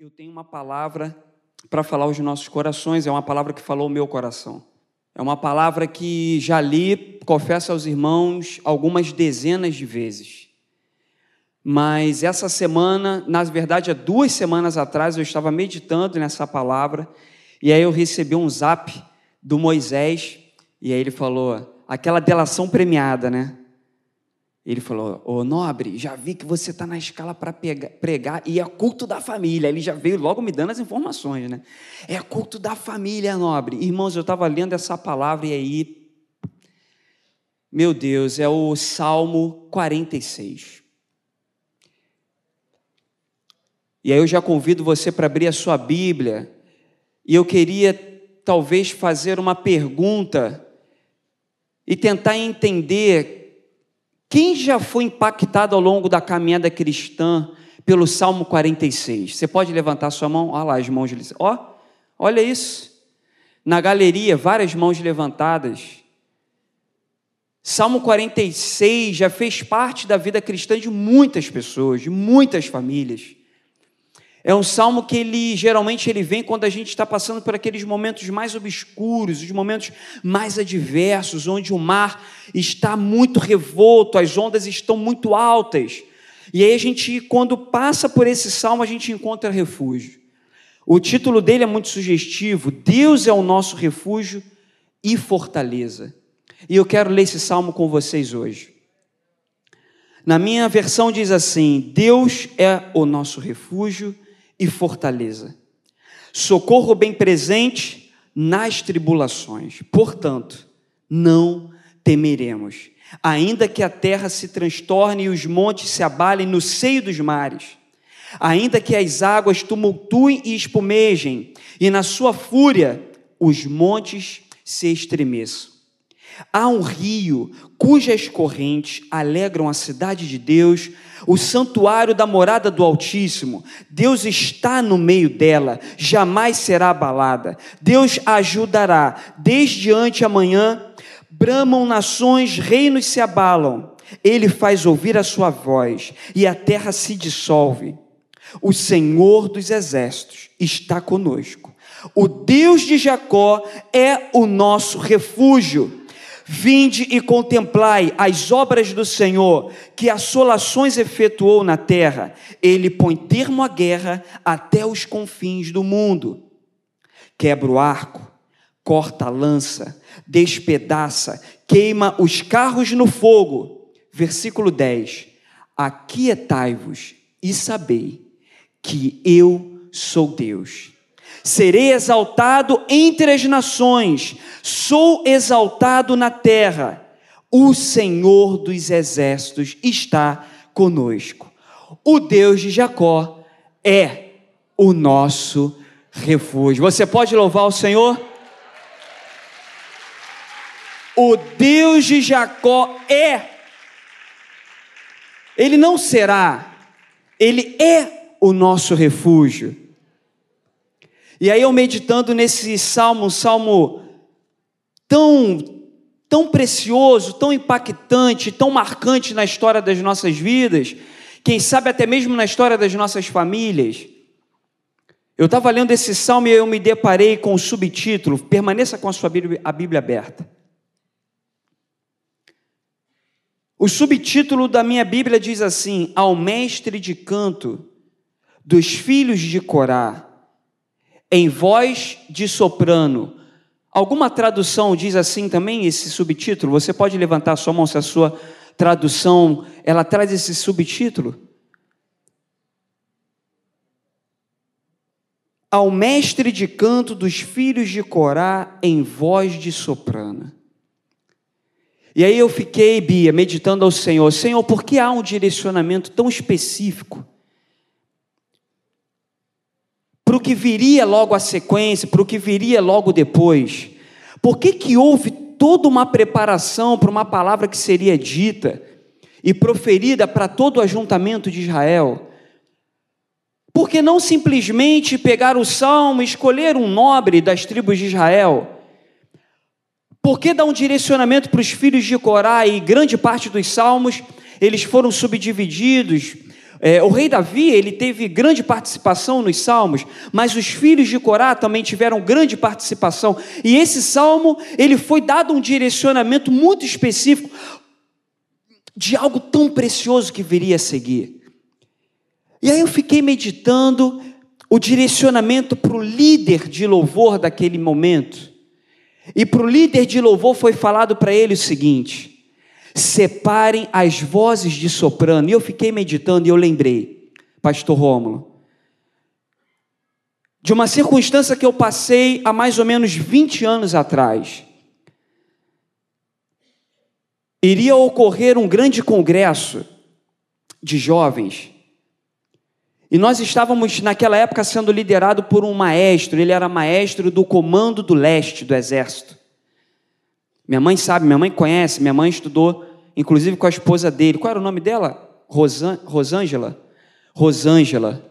eu tenho uma palavra para falar aos nossos corações, é uma palavra que falou o meu coração. É uma palavra que já li, confesso aos irmãos, algumas dezenas de vezes. Mas essa semana, na verdade, há duas semanas atrás, eu estava meditando nessa palavra, e aí eu recebi um zap do Moisés, e aí ele falou, aquela delação premiada, né? Ele falou: Ô nobre, já vi que você está na escala para pregar e é culto da família. Ele já veio logo me dando as informações, né? É culto da família, nobre. Irmãos, eu estava lendo essa palavra e aí, meu Deus, é o Salmo 46. E aí eu já convido você para abrir a sua Bíblia e eu queria talvez fazer uma pergunta e tentar entender quem já foi impactado ao longo da caminhada cristã pelo Salmo 46? Você pode levantar sua mão? Olha lá as mãos. Ó, olha isso. Na galeria, várias mãos levantadas. Salmo 46 já fez parte da vida cristã de muitas pessoas, de muitas famílias. É um salmo que ele geralmente ele vem quando a gente está passando por aqueles momentos mais obscuros, os momentos mais adversos, onde o mar está muito revolto, as ondas estão muito altas. E aí a gente, quando passa por esse salmo, a gente encontra refúgio. O título dele é muito sugestivo: Deus é o nosso refúgio e fortaleza. E eu quero ler esse salmo com vocês hoje. Na minha versão diz assim: Deus é o nosso refúgio e fortaleza. Socorro bem presente nas tribulações. Portanto, não temeremos, ainda que a terra se transtorne e os montes se abalem no seio dos mares, ainda que as águas tumultuem e espumejem, e na sua fúria os montes se estremeçam. Há um rio cujas correntes alegram a cidade de Deus, o santuário da morada do Altíssimo. Deus está no meio dela, jamais será abalada. Deus ajudará. Desde ante amanhã, bramam nações, reinos se abalam. Ele faz ouvir a sua voz e a terra se dissolve. O Senhor dos exércitos está conosco. O Deus de Jacó é o nosso refúgio. Vinde e contemplai as obras do Senhor, que assolações efetuou na terra. Ele põe termo à guerra até os confins do mundo. Quebra o arco, corta a lança, despedaça, queima os carros no fogo. Versículo 10: Aquietai-vos e sabei que eu sou Deus Serei exaltado entre as nações, sou exaltado na terra. O Senhor dos exércitos está conosco. O Deus de Jacó é o nosso refúgio. Você pode louvar o Senhor? O Deus de Jacó é. Ele não será, ele é o nosso refúgio. E aí eu meditando nesse salmo, um salmo tão tão precioso, tão impactante, tão marcante na história das nossas vidas, quem sabe até mesmo na história das nossas famílias. Eu estava lendo esse salmo e eu me deparei com o subtítulo, permaneça com a sua Bíblia, a Bíblia aberta. O subtítulo da minha Bíblia diz assim: Ao mestre de canto dos filhos de Corá, em voz de soprano. Alguma tradução diz assim também esse subtítulo? Você pode levantar sua mão se a sua tradução ela traz esse subtítulo? Ao mestre de canto dos filhos de Corá em voz de soprano. E aí eu fiquei, Bia, meditando ao Senhor, Senhor, por que há um direcionamento tão específico para o que viria logo a sequência, para o que viria logo depois. Por que, que houve toda uma preparação para uma palavra que seria dita e proferida para todo o ajuntamento de Israel? Por que não simplesmente pegar o salmo e escolher um nobre das tribos de Israel? Por que dar um direcionamento para os filhos de Corá e grande parte dos salmos eles foram subdivididos É, o rei Davi ele teve grande participação nos salmos, mas os filhos de Corá também tiveram grande participação. E esse salmo ele foi dado um direcionamento muito específico de algo tão precioso que viria a seguir. E aí eu fiquei meditando o direcionamento para o líder de louvor daquele momento. E para o líder de louvor foi falado para ele o seguinte: separem as vozes de soprano. E eu fiquei meditando e eu lembrei, Pastor Rômulo, de uma circunstância que eu passei há mais ou menos 20 anos atrás. Iria ocorrer um grande congresso de jovens. E nós estávamos naquela época sendo liderado por um maestro, ele era maestro do comando do leste do exército. Minha mãe sabe, minha mãe conhece, minha mãe estudou, inclusive com a esposa dele. Qual era o nome dela? Rosan, Rosângela? Rosângela.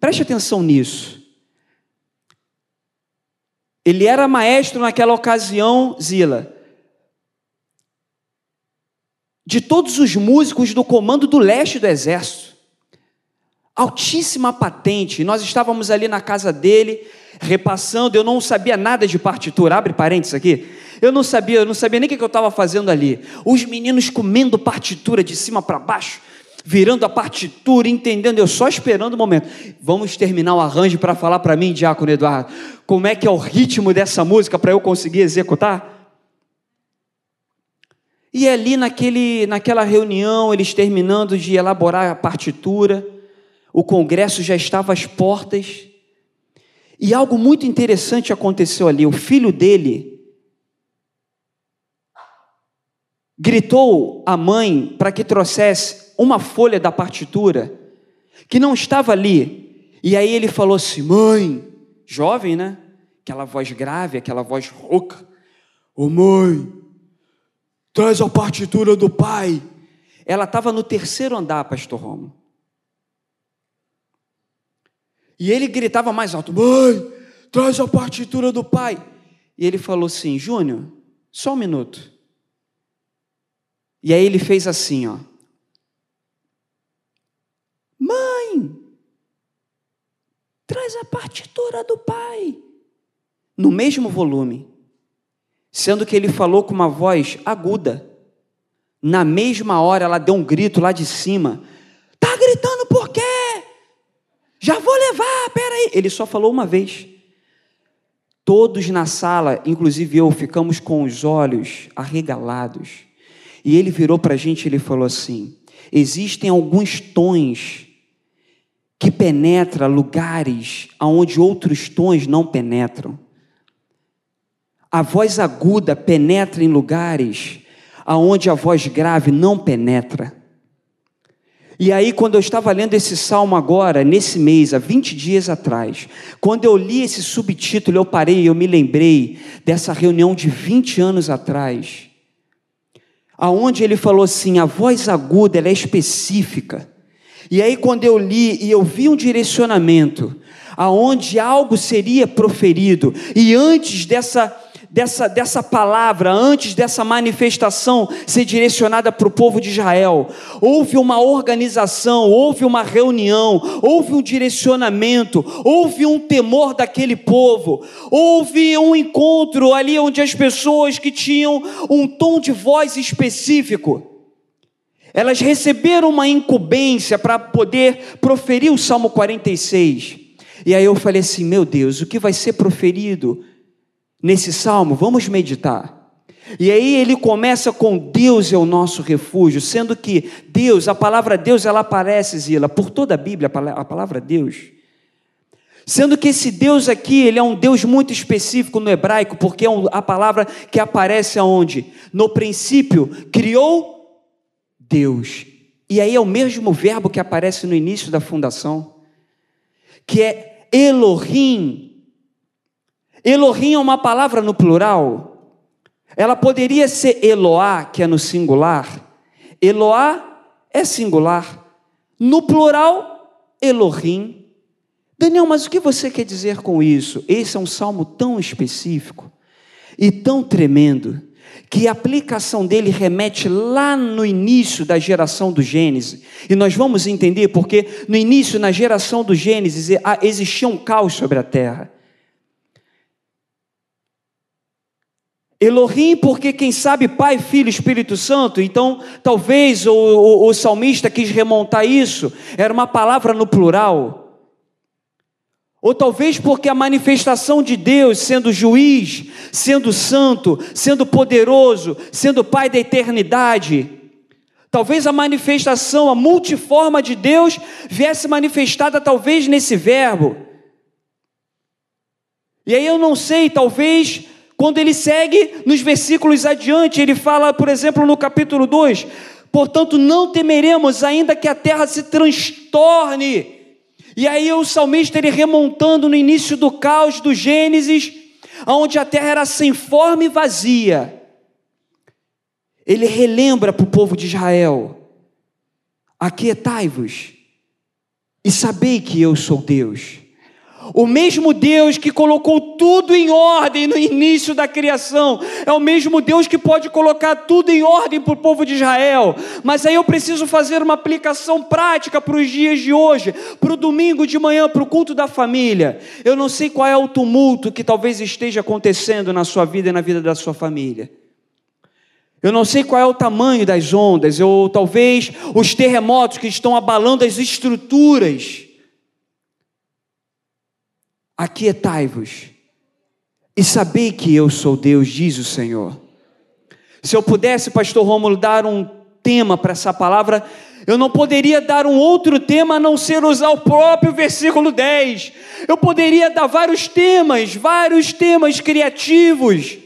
Preste atenção nisso. Ele era maestro naquela ocasião, Zila, de todos os músicos do comando do leste do exército. Altíssima patente. Nós estávamos ali na casa dele, repassando, eu não sabia nada de partitura. Abre parênteses aqui. Eu não sabia, eu não sabia nem o que eu estava fazendo ali. Os meninos comendo partitura de cima para baixo, virando a partitura, entendendo, eu só esperando o momento. Vamos terminar o arranjo para falar para mim, Diácono Eduardo, como é que é o ritmo dessa música para eu conseguir executar? E ali naquele, naquela reunião, eles terminando de elaborar a partitura, o congresso já estava às portas, e algo muito interessante aconteceu ali. O filho dele, gritou à mãe para que trouxesse uma folha da partitura que não estava ali. E aí ele falou assim: Mãe, jovem, né? Aquela voz grave, aquela voz rouca. Ô oh, mãe, traz a partitura do pai. Ela estava no terceiro andar, pastor Romo. E ele gritava mais alto: Mãe, traz a partitura do pai. E ele falou assim: Júnior, só um minuto. E aí ele fez assim, ó. Mãe, traz a partitura do pai. No mesmo volume. Sendo que ele falou com uma voz aguda. Na mesma hora ela deu um grito lá de cima. Tá gritando por quê? Já vou levar, peraí. Ele só falou uma vez. Todos na sala, inclusive eu, ficamos com os olhos arregalados e ele virou para a gente e ele falou assim: existem alguns tons que penetram lugares aonde outros tons não penetram. A voz aguda penetra em lugares aonde a voz grave não penetra. E aí, quando eu estava lendo esse salmo agora, nesse mês, há 20 dias atrás, quando eu li esse subtítulo, eu parei e eu me lembrei dessa reunião de 20 anos atrás aonde ele falou assim: a voz aguda ela é específica. E aí, quando eu li e eu vi um direcionamento, aonde algo seria proferido, e antes dessa dessa, dessa palavra, antes dessa manifestação ser direcionada para o povo de Israel. Houve uma organização, houve uma reunião, houve um direcionamento, houve um temor daquele povo, houve um encontro ali onde as pessoas que tinham um tom de voz específico. Elas receberam uma incumbência para poder proferir o Salmo 46. E aí eu falei assim: meu Deus, o que vai ser proferido? Nesse salmo, vamos meditar. E aí ele começa com Deus é o nosso refúgio, sendo que Deus, a palavra Deus, ela aparece, Zila, por toda a Bíblia, a palavra Deus. Sendo que esse Deus aqui, ele é um Deus muito específico no hebraico, porque é a palavra que aparece aonde? No princípio, criou Deus. E aí é o mesmo verbo que aparece no início da fundação, que é Elohim, Elohim é uma palavra no plural. Ela poderia ser Eloá, que é no singular. Eloá é singular. No plural, Elohim. Daniel, mas o que você quer dizer com isso? Esse é um salmo tão específico e tão tremendo que a aplicação dele remete lá no início da geração do Gênesis. E nós vamos entender porque no início, na geração do Gênesis, existia um caos sobre a terra. Elohim, porque quem sabe Pai, Filho, Espírito Santo, então talvez o, o, o salmista quis remontar isso, era uma palavra no plural. Ou talvez porque a manifestação de Deus, sendo juiz, sendo santo, sendo poderoso, sendo Pai da eternidade, talvez a manifestação, a multiforma de Deus viesse manifestada talvez nesse verbo. E aí eu não sei, talvez quando ele segue nos versículos adiante, ele fala, por exemplo, no capítulo 2: Portanto, não temeremos, ainda que a terra se transtorne. E aí o salmista ele remontando no início do caos do Gênesis, onde a terra era sem forma e vazia. Ele relembra para o povo de Israel: Aquietai-vos e sabei que eu sou Deus. O mesmo Deus que colocou tudo em ordem no início da criação, é o mesmo Deus que pode colocar tudo em ordem para o povo de Israel. Mas aí eu preciso fazer uma aplicação prática para os dias de hoje, para o domingo de manhã, para o culto da família. Eu não sei qual é o tumulto que talvez esteja acontecendo na sua vida e na vida da sua família. Eu não sei qual é o tamanho das ondas, ou talvez os terremotos que estão abalando as estruturas Aquietai-vos e sabei que eu sou Deus, diz o Senhor. Se eu pudesse, pastor Rômulo, dar um tema para essa palavra, eu não poderia dar um outro tema a não ser usar o próprio versículo 10. Eu poderia dar vários temas, vários temas criativos.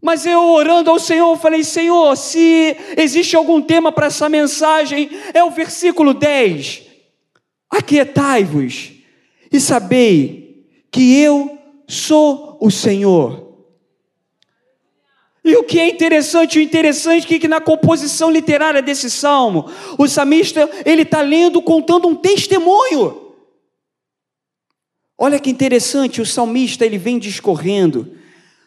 Mas eu orando ao Senhor, falei: Senhor, se existe algum tema para essa mensagem, é o versículo 10. Aquietai-vos e sabei que eu sou o Senhor. E o que é interessante, o interessante é que na composição literária desse salmo, o salmista ele está lendo, contando um testemunho. Olha que interessante, o salmista ele vem discorrendo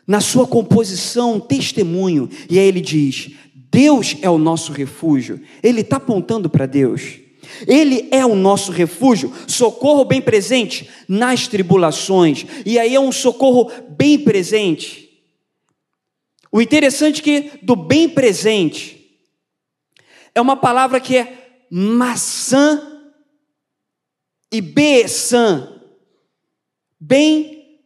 na sua composição um testemunho e aí ele diz: Deus é o nosso refúgio. Ele está apontando para Deus. Ele é o nosso refúgio, socorro bem presente nas tribulações. E aí é um socorro bem presente. O interessante é que do bem presente é uma palavra que é maçã e beçã. Bem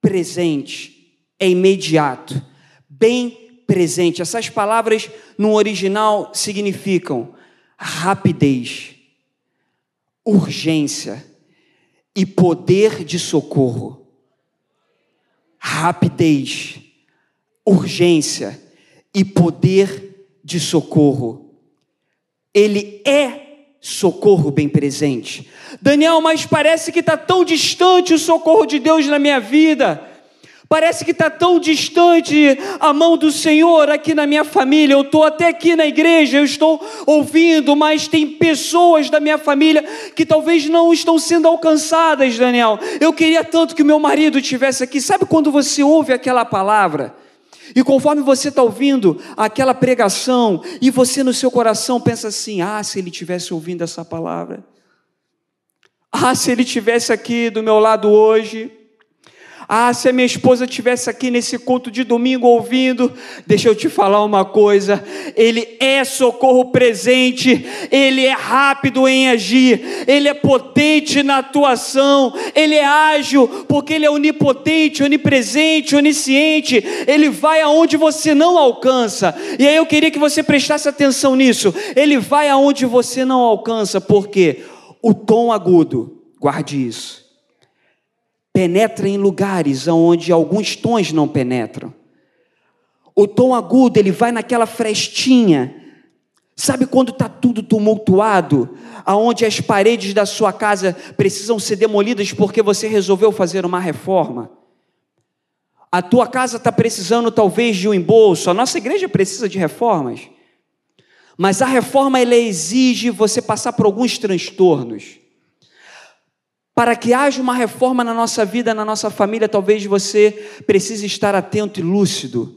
presente, é imediato. Bem presente. Essas palavras no original significam rapidez urgência e poder de socorro. Rapidez, urgência e poder de socorro. Ele é socorro bem presente. Daniel, mas parece que está tão distante o socorro de Deus na minha vida. Parece que está tão distante a mão do Senhor aqui na minha família. Eu estou até aqui na igreja, eu estou ouvindo, mas tem pessoas da minha família que talvez não estão sendo alcançadas, Daniel. Eu queria tanto que meu marido estivesse aqui. Sabe quando você ouve aquela palavra? E conforme você está ouvindo aquela pregação, e você no seu coração pensa assim: ah, se ele tivesse ouvindo essa palavra. Ah, se ele tivesse aqui do meu lado hoje. Ah, se a minha esposa tivesse aqui nesse culto de domingo ouvindo, deixa eu te falar uma coisa: Ele é socorro presente, Ele é rápido em agir, Ele é potente na atuação, Ele é ágil, porque Ele é onipotente, onipresente, onisciente, Ele vai aonde você não alcança. E aí eu queria que você prestasse atenção nisso: Ele vai aonde você não alcança, porque o tom agudo, guarde isso penetra em lugares onde alguns tons não penetram. O tom agudo, ele vai naquela frestinha. Sabe quando está tudo tumultuado, aonde as paredes da sua casa precisam ser demolidas porque você resolveu fazer uma reforma? A tua casa está precisando talvez de um embolso, a nossa igreja precisa de reformas. Mas a reforma ela exige você passar por alguns transtornos. Para que haja uma reforma na nossa vida, na nossa família, talvez você precise estar atento e lúcido.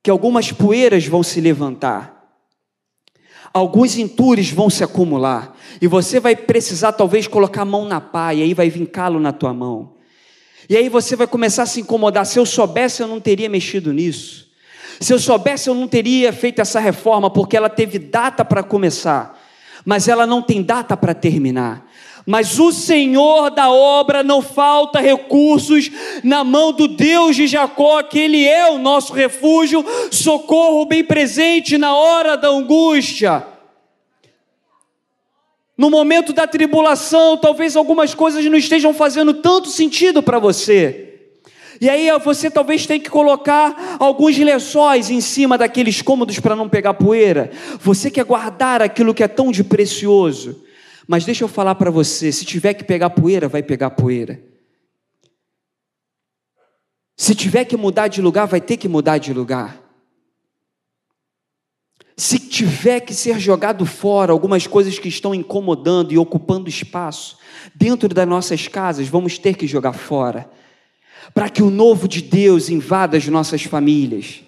que algumas poeiras vão se levantar, alguns entures vão se acumular, e você vai precisar talvez colocar a mão na pá, e aí vai vir calo na tua mão. E aí você vai começar a se incomodar. Se eu soubesse, eu não teria mexido nisso. Se eu soubesse, eu não teria feito essa reforma, porque ela teve data para começar, mas ela não tem data para terminar. Mas o Senhor da obra não falta recursos na mão do Deus de Jacó, que Ele é o nosso refúgio, socorro bem presente na hora da angústia. No momento da tribulação, talvez algumas coisas não estejam fazendo tanto sentido para você. E aí você talvez tenha que colocar alguns lençóis em cima daqueles cômodos para não pegar poeira. Você quer guardar aquilo que é tão de precioso. Mas deixa eu falar para você: se tiver que pegar poeira, vai pegar poeira. Se tiver que mudar de lugar, vai ter que mudar de lugar. Se tiver que ser jogado fora algumas coisas que estão incomodando e ocupando espaço dentro das nossas casas, vamos ter que jogar fora. Para que o novo de Deus invada as nossas famílias.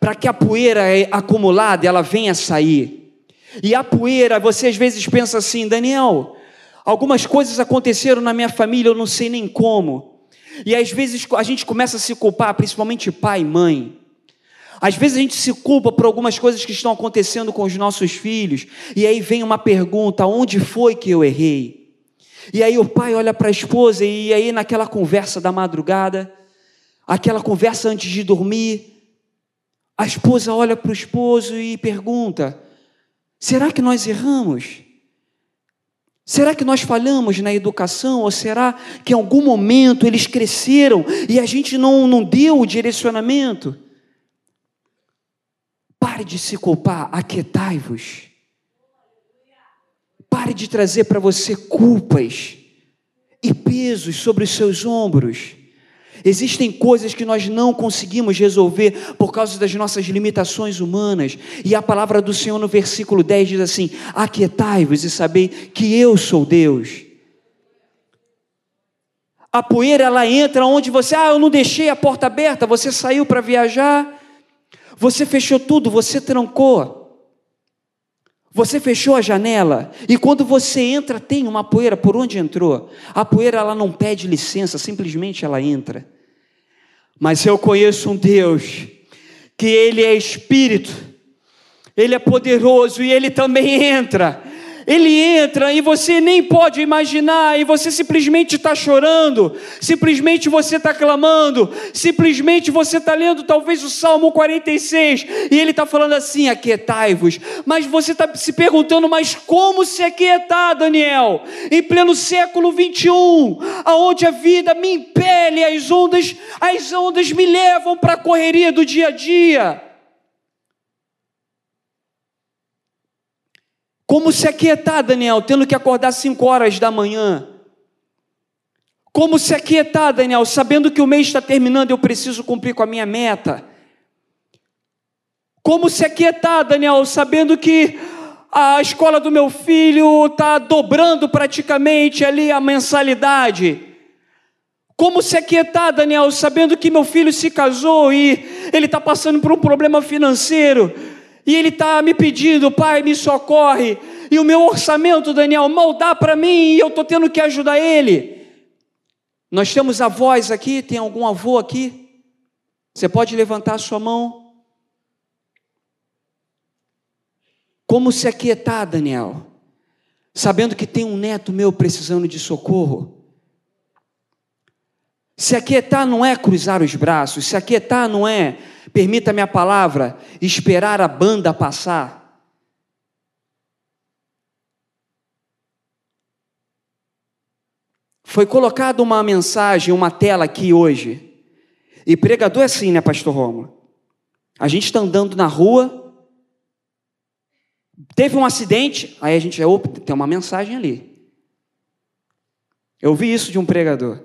Para que a poeira acumulada ela venha sair. E a poeira, você às vezes pensa assim, Daniel, algumas coisas aconteceram na minha família, eu não sei nem como. E às vezes a gente começa a se culpar, principalmente pai e mãe. Às vezes a gente se culpa por algumas coisas que estão acontecendo com os nossos filhos, e aí vem uma pergunta: onde foi que eu errei? E aí o pai olha para a esposa, e aí naquela conversa da madrugada, aquela conversa antes de dormir, a esposa olha para o esposo e pergunta: Será que nós erramos? Será que nós falhamos na educação? Ou será que em algum momento eles cresceram e a gente não, não deu o direcionamento? Pare de se culpar, aquietai-vos. Pare de trazer para você culpas e pesos sobre os seus ombros. Existem coisas que nós não conseguimos resolver por causa das nossas limitações humanas. E a palavra do Senhor no versículo 10 diz assim: Aquietai-vos e sabei que eu sou Deus. A poeira ela entra onde você, ah, eu não deixei a porta aberta, você saiu para viajar, você fechou tudo, você trancou. Você fechou a janela e quando você entra tem uma poeira por onde entrou. A poeira ela não pede licença, simplesmente ela entra. Mas eu conheço um Deus que ele é espírito. Ele é poderoso e ele também entra ele entra e você nem pode imaginar, e você simplesmente está chorando, simplesmente você está clamando, simplesmente você está lendo talvez o Salmo 46, e ele está falando assim: aquietai-vos. Mas você está se perguntando, mas como se aquietar, Daniel? Em pleno século 21, aonde a vida me impele, as ondas, as ondas me levam para a correria do dia a dia. Como se aquietar, Daniel, tendo que acordar 5 horas da manhã? Como se aquietar, Daniel, sabendo que o mês está terminando e eu preciso cumprir com a minha meta? Como se aquietar, Daniel, sabendo que a escola do meu filho está dobrando praticamente ali a mensalidade? Como se aquietar, Daniel, sabendo que meu filho se casou e ele está passando por um problema financeiro? E ele está me pedindo, pai, me socorre. E o meu orçamento, Daniel, mal dá para mim e eu estou tendo que ajudar ele. Nós temos avós aqui, tem algum avô aqui? Você pode levantar a sua mão? Como se aquietar, Daniel? Sabendo que tem um neto meu precisando de socorro. Se aquietar não é cruzar os braços, se aquietar não é permita-me a palavra, esperar a banda passar. Foi colocada uma mensagem, uma tela aqui hoje. E pregador é assim, né, pastor Romulo? A gente está andando na rua, teve um acidente, aí a gente, opa, tem uma mensagem ali. Eu ouvi isso de um pregador.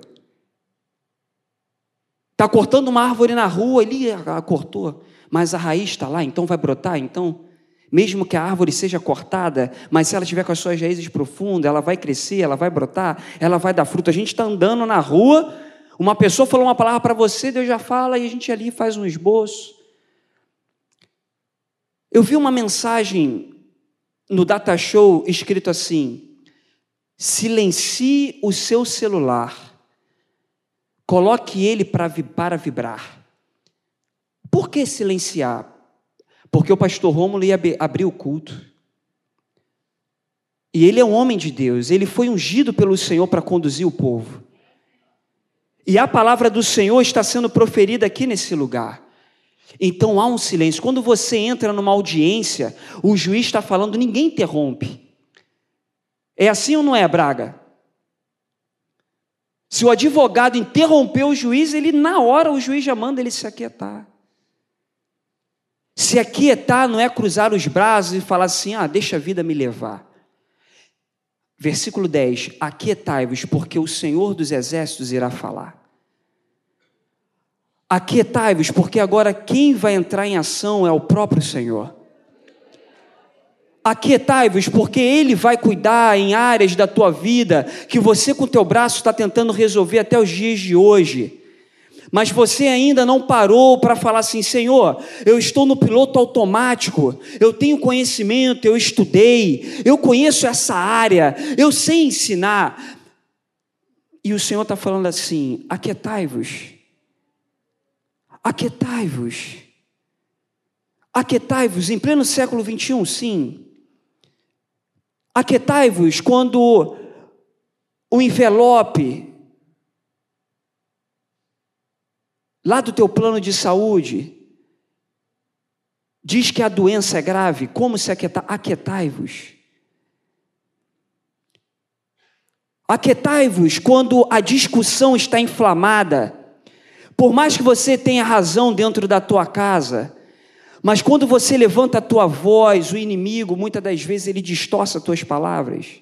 Está cortando uma árvore na rua, ele ah, cortou, mas a raiz está lá, então vai brotar. Então, mesmo que a árvore seja cortada, mas se ela tiver com as suas raízes profundas, ela vai crescer, ela vai brotar, ela vai dar fruto. A gente está andando na rua, uma pessoa falou uma palavra para você, Deus já fala, e a gente ali faz um esboço. Eu vi uma mensagem no Data Show escrito assim: silencie o seu celular, coloque ele para vibrar. Por que silenciar? Porque o pastor Rômulo ia abrir o culto. E ele é um homem de Deus, ele foi ungido pelo Senhor para conduzir o povo. E a palavra do Senhor está sendo proferida aqui nesse lugar. Então há um silêncio. Quando você entra numa audiência, o juiz está falando, ninguém interrompe. É assim ou não é, Braga? Se o advogado interrompeu o juiz, ele na hora o juiz já manda ele se aquietar. Se aquietar não é cruzar os braços e falar assim: "Ah, deixa a vida me levar". Versículo 10: Aquietai-vos, porque o Senhor dos exércitos irá falar. Aquietai-vos, porque agora quem vai entrar em ação é o próprio Senhor. Aquietai-vos, porque Ele vai cuidar em áreas da tua vida que você com teu braço está tentando resolver até os dias de hoje. Mas você ainda não parou para falar assim: Senhor, eu estou no piloto automático, eu tenho conhecimento, eu estudei, eu conheço essa área, eu sei ensinar. E o Senhor está falando assim: aquietai-vos, aquietai-vos, aquietai-vos, em pleno século 21, sim. Aquietai-vos quando o envelope lá do teu plano de saúde, diz que a doença é grave, como se aquietar? Aquietai-vos. Aquietai-vos quando a discussão está inflamada. Por mais que você tenha razão dentro da tua casa, mas quando você levanta a tua voz, o inimigo, muitas das vezes, ele distorce as tuas palavras.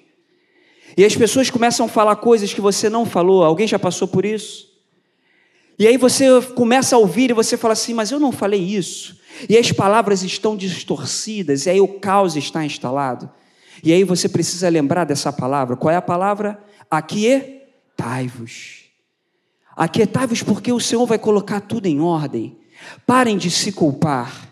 E as pessoas começam a falar coisas que você não falou. Alguém já passou por isso? E aí você começa a ouvir e você fala assim, mas eu não falei isso. E as palavras estão distorcidas, e aí o caos está instalado. E aí você precisa lembrar dessa palavra. Qual é a palavra? Aquietai-vos. Aquietai-vos porque o Senhor vai colocar tudo em ordem. Parem de se culpar.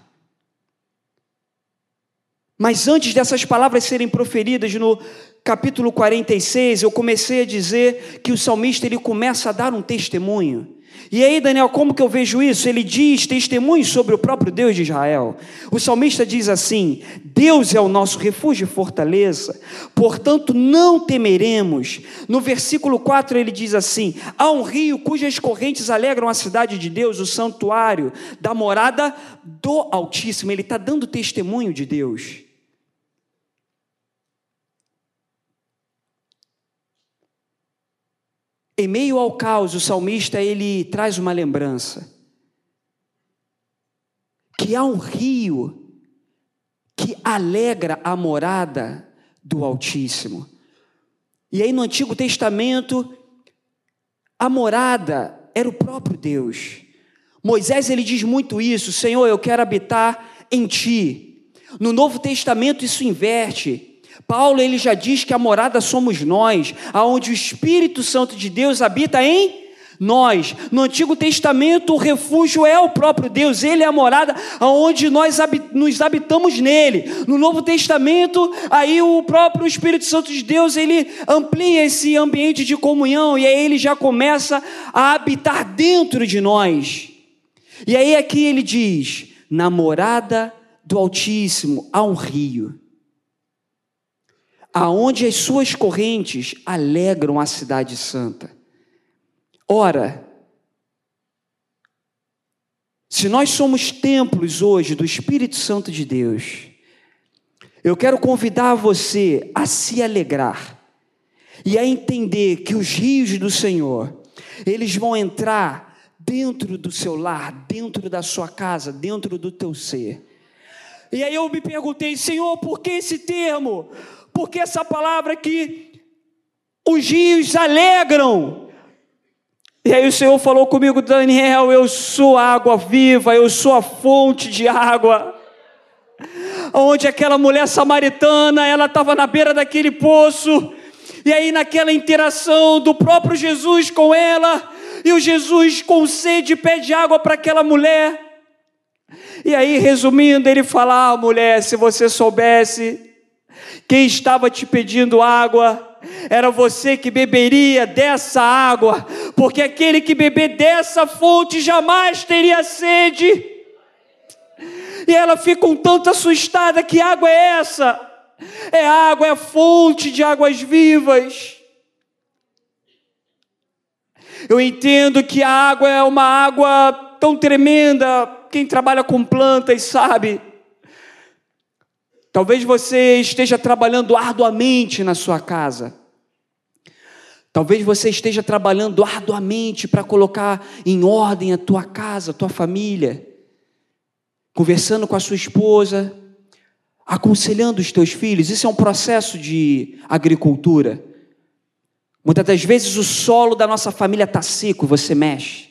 Mas antes dessas palavras serem proferidas no capítulo 46, eu comecei a dizer que o salmista ele começa a dar um testemunho. E aí, Daniel, como que eu vejo isso? Ele diz testemunho sobre o próprio Deus de Israel. O salmista diz assim: Deus é o nosso refúgio e fortaleza, portanto não temeremos. No versículo 4 ele diz assim: Há um rio cujas correntes alegram a cidade de Deus, o santuário da morada do Altíssimo. Ele está dando testemunho de Deus. Em meio ao caos, o salmista ele traz uma lembrança que há um rio que alegra a morada do Altíssimo. E aí no Antigo Testamento a morada era o próprio Deus. Moisés ele diz muito isso, Senhor, eu quero habitar em ti. No Novo Testamento isso inverte. Paulo ele já diz que a morada somos nós, aonde o Espírito Santo de Deus habita em nós. No Antigo Testamento o refúgio é o próprio Deus, ele é a morada aonde nós nos habitamos nele. No Novo Testamento, aí o próprio Espírito Santo de Deus, ele amplia esse ambiente de comunhão e aí ele já começa a habitar dentro de nós. E aí aqui ele diz: "Na morada do Altíssimo há um rio" aonde as suas correntes alegram a cidade santa. Ora, se nós somos templos hoje do Espírito Santo de Deus, eu quero convidar você a se alegrar e a entender que os rios do Senhor, eles vão entrar dentro do seu lar, dentro da sua casa, dentro do teu ser. E aí eu me perguntei, Senhor, por que esse termo? Porque essa palavra que os rios alegram. E aí o Senhor falou comigo, Daniel, eu sou água viva, eu sou a fonte de água. Onde aquela mulher samaritana, ela estava na beira daquele poço, e aí naquela interação do próprio Jesus com ela, e o Jesus com sede pede água para aquela mulher. E aí, resumindo, ele fala: ah, mulher, se você soubesse quem estava te pedindo água, era você que beberia dessa água, porque aquele que beber dessa fonte jamais teria sede. E ela fica um tanto assustada: que água é essa? É água, é fonte de águas vivas. Eu entendo que a água é uma água tão tremenda, quem trabalha com plantas sabe. Talvez você esteja trabalhando arduamente na sua casa. Talvez você esteja trabalhando arduamente para colocar em ordem a tua casa, a tua família. Conversando com a sua esposa, aconselhando os teus filhos. Isso é um processo de agricultura. Muitas das vezes o solo da nossa família está seco, você mexe.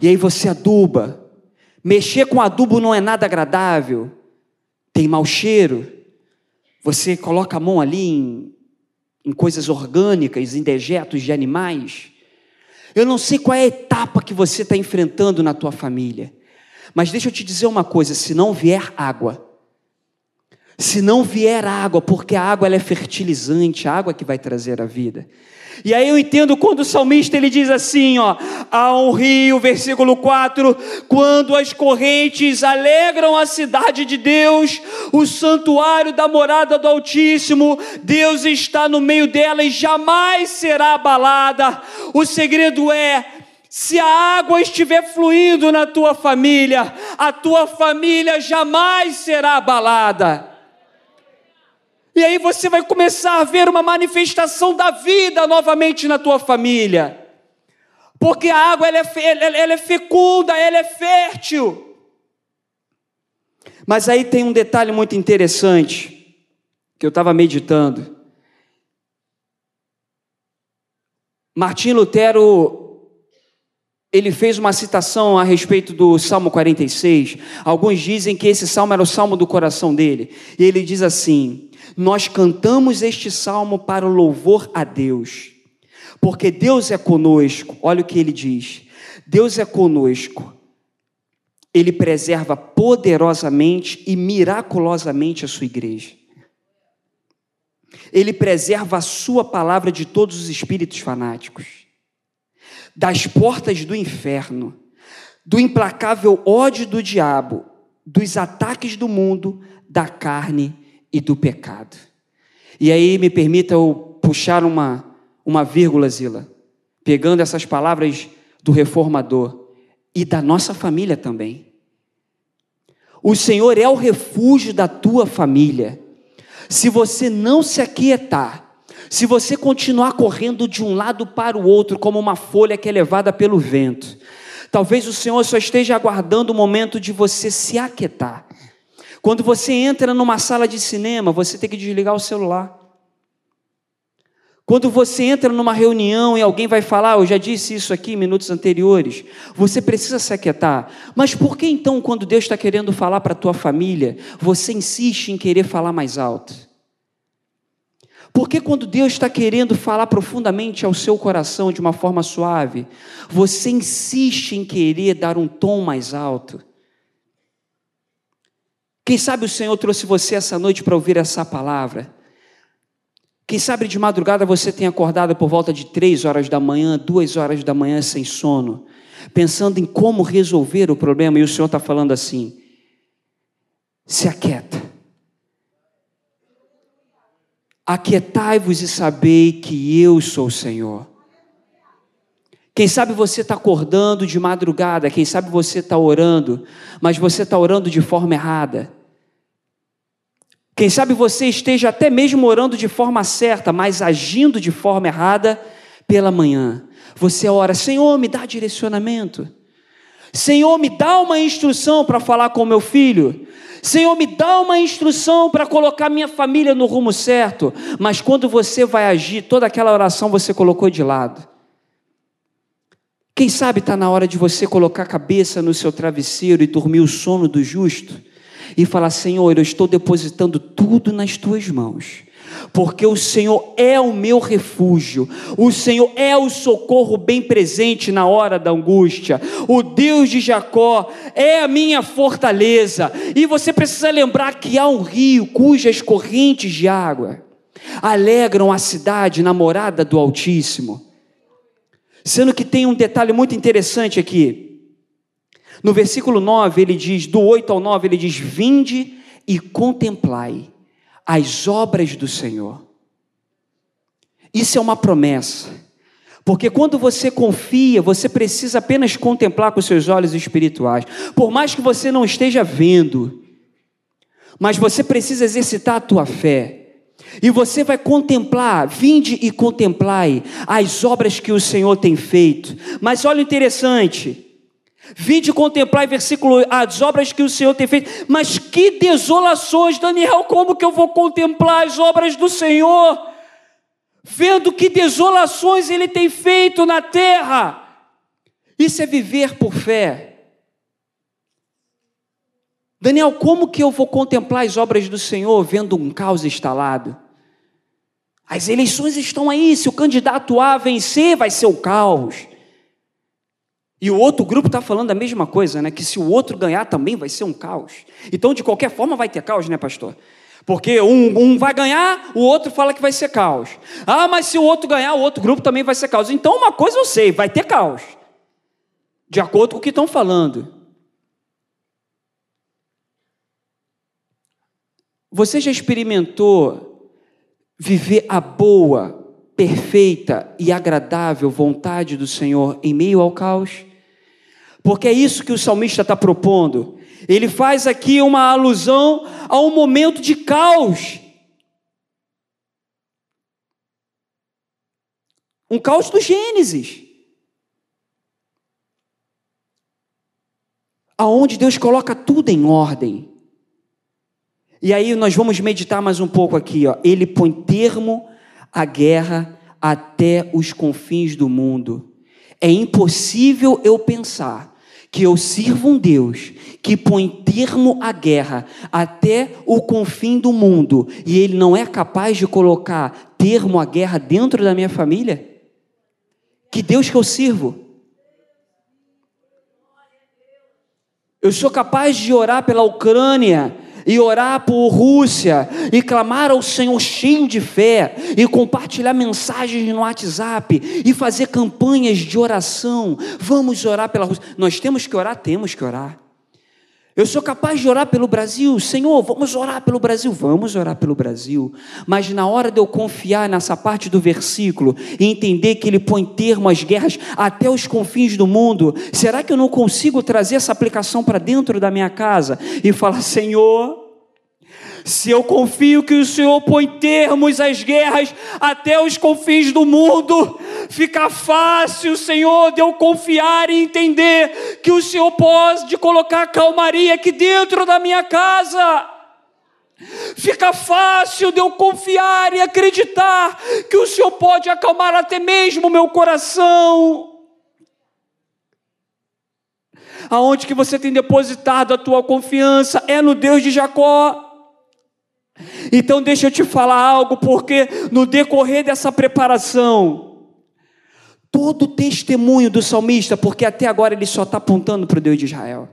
E aí você aduba. Mexer com adubo não é nada agradável. Tem mau cheiro. Você coloca a mão ali em, em coisas orgânicas, em dejetos de animais. Eu não sei qual é a etapa que você está enfrentando na tua família. Mas deixa eu te dizer uma coisa: se não vier água, se não vier água, porque a água ela é fertilizante, a água que vai trazer a vida. E aí eu entendo quando o salmista ele diz assim, ó, há um rio, versículo 4, quando as correntes alegram a cidade de Deus, o santuário da morada do Altíssimo, Deus está no meio dela e jamais será abalada. O segredo é se a água estiver fluindo na tua família, a tua família jamais será abalada. E aí você vai começar a ver uma manifestação da vida novamente na tua família. Porque a água ela é, ela é fecunda, ela é fértil. Mas aí tem um detalhe muito interessante que eu estava meditando. Martim Lutero ele fez uma citação a respeito do Salmo 46. Alguns dizem que esse salmo era o salmo do coração dele. E ele diz assim: Nós cantamos este salmo para o louvor a Deus, porque Deus é conosco. Olha o que ele diz: Deus é conosco. Ele preserva poderosamente e miraculosamente a sua igreja. Ele preserva a sua palavra de todos os espíritos fanáticos das portas do inferno, do implacável ódio do diabo, dos ataques do mundo, da carne e do pecado. E aí me permita eu puxar uma, uma vírgula, Zila, pegando essas palavras do reformador e da nossa família também. O Senhor é o refúgio da tua família. Se você não se aquietar, se você continuar correndo de um lado para o outro, como uma folha que é levada pelo vento, talvez o Senhor só esteja aguardando o momento de você se aquietar. Quando você entra numa sala de cinema, você tem que desligar o celular. Quando você entra numa reunião e alguém vai falar, eu já disse isso aqui em minutos anteriores, você precisa se aquietar. Mas por que então, quando Deus está querendo falar para a tua família, você insiste em querer falar mais alto? Porque quando Deus está querendo falar profundamente ao seu coração de uma forma suave, você insiste em querer dar um tom mais alto. Quem sabe o Senhor trouxe você essa noite para ouvir essa palavra. Quem sabe de madrugada você tem acordado por volta de três horas da manhã, duas horas da manhã sem sono, pensando em como resolver o problema, e o Senhor está falando assim: se aquieta Aquietai-vos e sabei que eu sou o Senhor. Quem sabe você está acordando de madrugada, quem sabe você está orando, mas você está orando de forma errada. Quem sabe você esteja até mesmo orando de forma certa, mas agindo de forma errada pela manhã. Você ora, Senhor, me dá direcionamento. Senhor, me dá uma instrução para falar com meu filho. Senhor, me dá uma instrução para colocar minha família no rumo certo. Mas quando você vai agir, toda aquela oração você colocou de lado. Quem sabe está na hora de você colocar a cabeça no seu travesseiro e dormir o sono do justo e falar: Senhor, eu estou depositando tudo nas tuas mãos. porque o Senhor é o meu refúgio, o Senhor é o socorro bem presente na hora da angústia, o Deus de Jacó é a minha fortaleza, e você precisa lembrar que há um rio cujas correntes de água alegram a cidade namorada do Altíssimo. Sendo que tem um detalhe muito interessante aqui. No versículo 9, ele diz, do 8 ao 9, ele diz: Vinde e contemplai as obras do Senhor. Isso é uma promessa. Porque quando você confia, você precisa apenas contemplar com seus olhos espirituais. Por mais que você não esteja vendo, mas você precisa exercitar a tua fé. E você vai contemplar, vinde e contemplai as obras que o Senhor tem feito. Mas olha o interessante, Vinde contemplar, versículo, as obras que o Senhor tem feito. Mas que desolações, Daniel, como que eu vou contemplar as obras do Senhor? Vendo que desolações Ele tem feito na terra. Isso é viver por fé. Daniel, como que eu vou contemplar as obras do Senhor vendo um caos instalado? As eleições estão aí, se o candidato A vencer, vai ser o caos. E o outro grupo está falando a mesma coisa, né? Que se o outro ganhar também vai ser um caos. Então, de qualquer forma, vai ter caos, né, pastor? Porque um, um, vai ganhar, o outro fala que vai ser caos. Ah, mas se o outro ganhar, o outro grupo também vai ser caos. Então, uma coisa eu sei, vai ter caos. De acordo com o que estão falando. Você já experimentou viver a boa, perfeita e agradável vontade do Senhor em meio ao caos? Porque é isso que o salmista está propondo. Ele faz aqui uma alusão a um momento de caos. Um caos do Gênesis. Aonde Deus coloca tudo em ordem. E aí nós vamos meditar mais um pouco aqui, ó. Ele põe termo à guerra até os confins do mundo. É impossível eu pensar que eu sirvo um Deus que põe termo à guerra até o confim do mundo e ele não é capaz de colocar termo à guerra dentro da minha família? Que Deus que eu sirvo? Eu sou capaz de orar pela Ucrânia e orar por Rússia, e clamar ao Senhor cheio de fé, e compartilhar mensagens no WhatsApp, e fazer campanhas de oração. Vamos orar pela Rússia. Nós temos que orar, temos que orar. Eu sou capaz de orar pelo Brasil, Senhor, vamos orar pelo Brasil, vamos orar pelo Brasil. Mas na hora de eu confiar nessa parte do versículo e entender que ele põe termo às guerras até os confins do mundo, será que eu não consigo trazer essa aplicação para dentro da minha casa e falar, Senhor, se eu confio que o Senhor põe termos às guerras até os confins do mundo, fica fácil, Senhor, de eu confiar e entender que o Senhor pode colocar calmaria aqui dentro da minha casa. Fica fácil de eu confiar e acreditar que o Senhor pode acalmar até mesmo o meu coração. Aonde que você tem depositado a tua confiança é no Deus de Jacó. Então deixa eu te falar algo, porque no decorrer dessa preparação, todo o testemunho do salmista, porque até agora ele só está apontando para o Deus de Israel.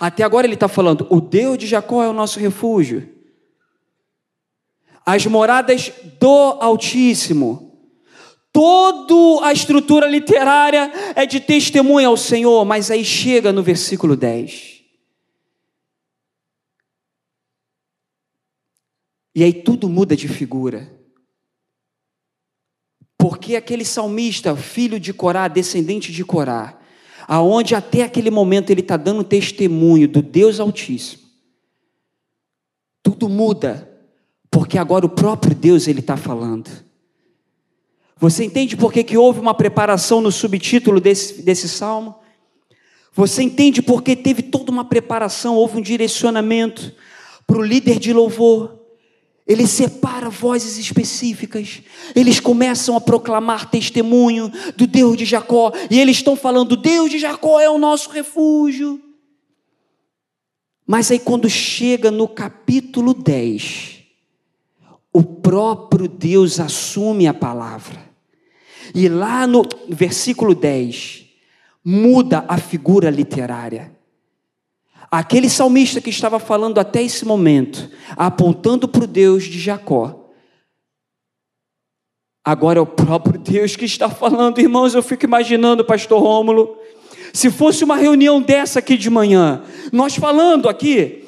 Até agora ele está falando: o Deus de Jacó é o nosso refúgio. As moradas do Altíssimo. Toda a estrutura literária é de testemunho ao Senhor, mas aí chega no versículo 10. E aí tudo muda de figura. Porque aquele salmista, filho de Corá, descendente de Corá, aonde até aquele momento ele está dando testemunho do Deus Altíssimo, tudo muda, porque agora o próprio Deus ele está falando. Você entende por que, que houve uma preparação no subtítulo desse, desse salmo? Você entende por que teve toda uma preparação, houve um direcionamento para o líder de louvor, ele separa vozes específicas. Eles começam a proclamar testemunho do Deus de Jacó. E eles estão falando: Deus de Jacó é o nosso refúgio. Mas aí, quando chega no capítulo 10, o próprio Deus assume a palavra. E lá no versículo 10, muda a figura literária. Aquele salmista que estava falando até esse momento, apontando para o Deus de Jacó, agora é o próprio Deus que está falando, irmãos. Eu fico imaginando, Pastor Rômulo, se fosse uma reunião dessa aqui de manhã, nós falando aqui,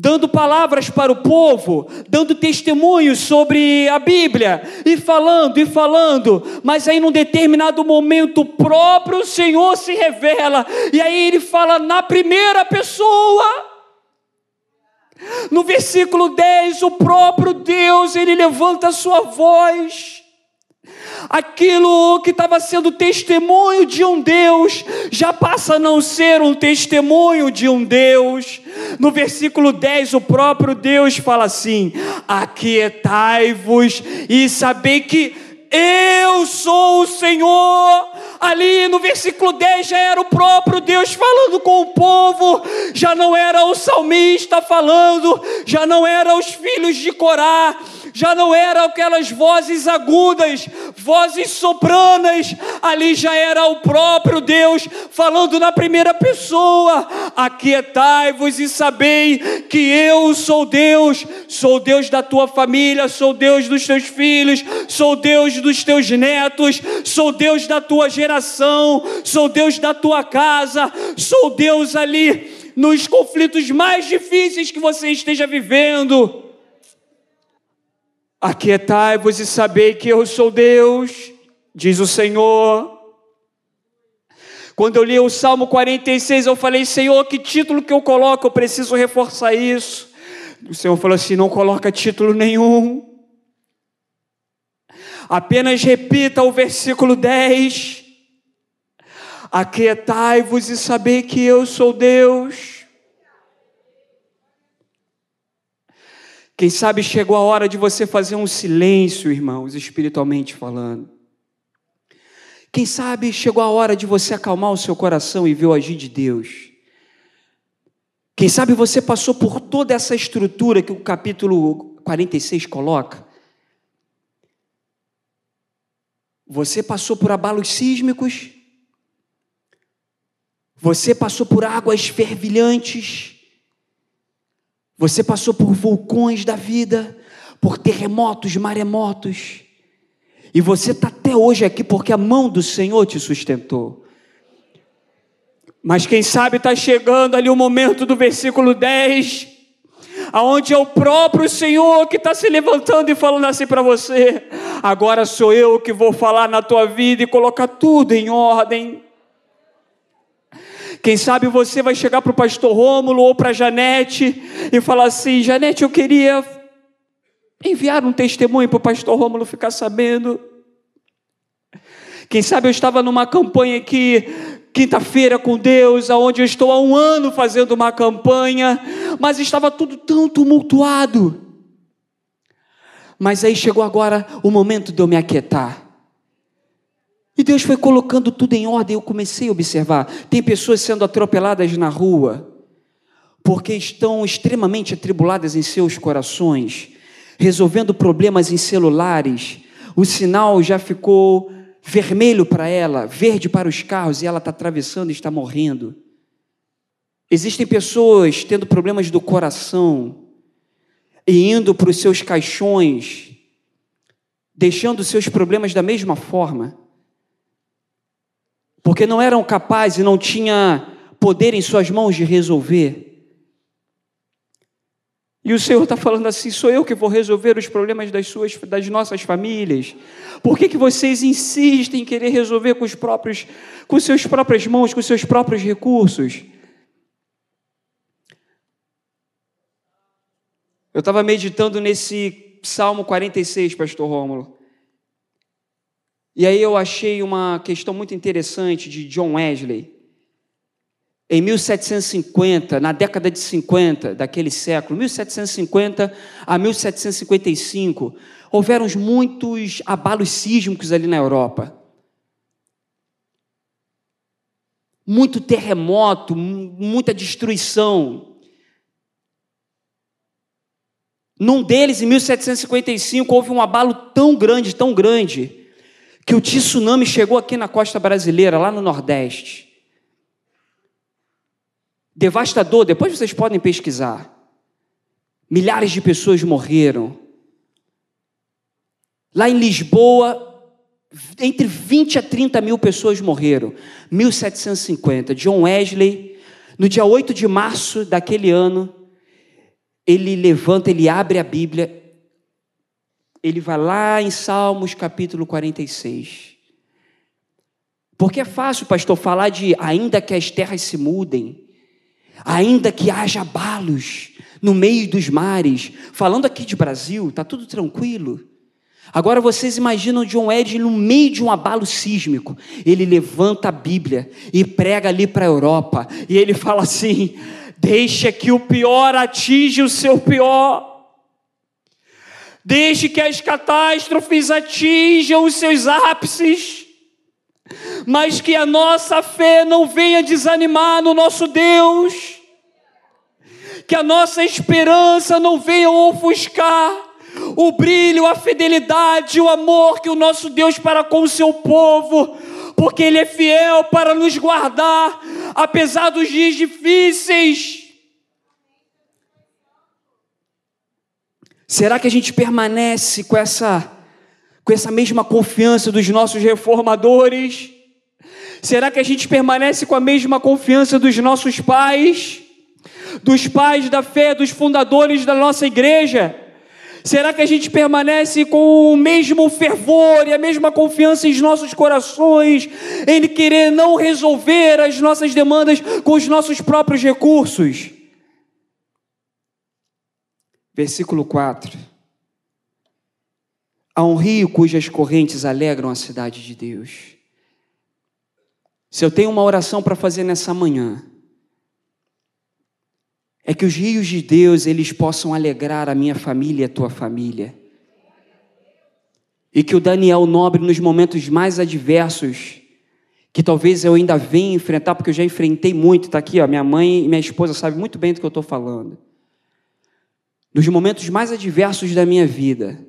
dando palavras para o povo, dando testemunhos sobre a Bíblia, e falando e falando, mas aí num determinado momento o próprio Senhor se revela, e aí ele fala na primeira pessoa. No versículo 10, o próprio Deus, ele levanta a sua voz Aquilo que estava sendo testemunho de um Deus já passa a não ser um testemunho de um Deus. No versículo 10, o próprio Deus fala assim: Aquietai-vos e sabei que eu sou o Senhor. Ali no versículo 10 já era o próprio Deus falando com o povo, já não era o salmista falando, já não eram os filhos de Corá, já não eram aquelas vozes agudas, vozes sopranas, ali já era o próprio Deus falando na primeira pessoa: Aquietai-vos e sabei que eu sou Deus, sou Deus da tua família, sou Deus dos teus filhos, sou Deus dos teus netos, sou Deus da tua geração, sou Deus da tua casa, sou Deus ali nos conflitos mais difíceis que você esteja vivendo. Aquietai-vos e sabei que eu sou Deus, diz o Senhor. Quando eu li o Salmo 46, eu falei, Senhor, que título que eu coloco? Eu preciso reforçar isso. O Senhor falou assim: não coloca título nenhum. Apenas repita o versículo 10. Aquietai-vos e sabei que eu sou Deus. Quem sabe chegou a hora de você fazer um silêncio, irmãos, espiritualmente falando. Quem sabe chegou a hora de você acalmar o seu coração e ver o agir de Deus. Quem sabe você passou por toda essa estrutura que o capítulo 46 coloca. Você passou por abalos sísmicos. Você passou por águas fervilhantes. Você passou por vulcões da vida, por terremotos, maremotos, e você está até hoje aqui porque a mão do Senhor te sustentou. Mas quem sabe está chegando ali o momento do versículo 10, aonde é o próprio Senhor que está se levantando e falando assim para você: agora sou eu que vou falar na tua vida e colocar tudo em ordem. Quem sabe você vai chegar para o pastor Rômulo ou para Janete e falar assim: Janete, eu queria enviar um testemunho para o pastor Rômulo ficar sabendo. Quem sabe eu estava numa campanha aqui, quinta-feira com Deus, aonde eu estou há um ano fazendo uma campanha, mas estava tudo tão tumultuado. Mas aí chegou agora o momento de eu me aquietar. E Deus foi colocando tudo em ordem. Eu comecei a observar: tem pessoas sendo atropeladas na rua, porque estão extremamente atribuladas em seus corações, resolvendo problemas em celulares. O sinal já ficou vermelho para ela, verde para os carros, e ela está atravessando e está morrendo. Existem pessoas tendo problemas do coração e indo para os seus caixões, deixando seus problemas da mesma forma porque não eram capazes e não tinha poder em suas mãos de resolver. E o Senhor está falando assim: sou eu que vou resolver os problemas das, suas, das nossas famílias. Por que, que vocês insistem em querer resolver com os próprios, com suas próprias mãos, com seus próprios recursos? Eu estava meditando nesse Salmo 46, Pastor Rômulo. E aí eu achei uma questão muito interessante de John Wesley. Em 1750, na década de 50 daquele século, 1750 a 1755, houveram muitos abalos sísmicos ali na Europa. Muito terremoto, muita destruição. Num deles, em 1755, houve um abalo tão grande, tão grande, que o tsunami chegou aqui na costa brasileira, lá no Nordeste. Devastador, depois vocês podem pesquisar. Milhares de pessoas morreram. Lá em Lisboa, entre 20 a 30 mil pessoas morreram. 1750. John Wesley, no dia 8 de março daquele ano, ele levanta, ele abre a Bíblia, ele vai lá em Salmos capítulo 46. Porque é fácil, pastor, falar de ainda que as terras se mudem, ainda que haja abalos no meio dos mares. Falando aqui de Brasil, está tudo tranquilo. Agora vocês imaginam John Eddy no meio de um abalo sísmico. Ele levanta a Bíblia e prega ali para a Europa. E ele fala assim: Deixa que o pior atinja o seu pior. Deixe que as catástrofes atinjam os seus ápices. Mas que a nossa fé não venha desanimar no nosso Deus. Que a nossa esperança não venha ofuscar o brilho, a fidelidade, o amor que o nosso Deus para com o seu povo, porque Ele é fiel para nos guardar, apesar dos dias difíceis. Será que a gente permanece com essa, com essa mesma confiança dos nossos reformadores? Será que a gente permanece com a mesma confiança dos nossos pais, dos pais da fé, dos fundadores da nossa igreja? Será que a gente permanece com o mesmo fervor e a mesma confiança em nossos corações, em querer não resolver as nossas demandas com os nossos próprios recursos? Versículo 4. Há um rio cujas correntes alegram a cidade de Deus. Se eu tenho uma oração para fazer nessa manhã, é que os rios de Deus eles possam alegrar a minha família e a tua família. E que o Daniel Nobre, nos momentos mais adversos, que talvez eu ainda venha enfrentar, porque eu já enfrentei muito, está aqui, ó, minha mãe e minha esposa sabem muito bem do que eu estou falando. Nos momentos mais adversos da minha vida,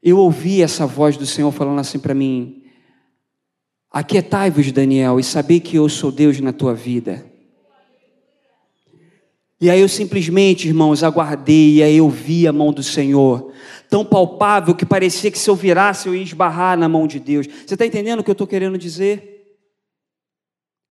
eu ouvi essa voz do Senhor falando assim para mim: Aquietai-vos, Daniel, e sabei que eu sou Deus na tua vida. E aí eu simplesmente, irmãos, aguardei, e aí eu vi a mão do Senhor, tão palpável que parecia que se eu virasse eu ia esbarrar na mão de Deus. Você está entendendo o que eu estou querendo dizer?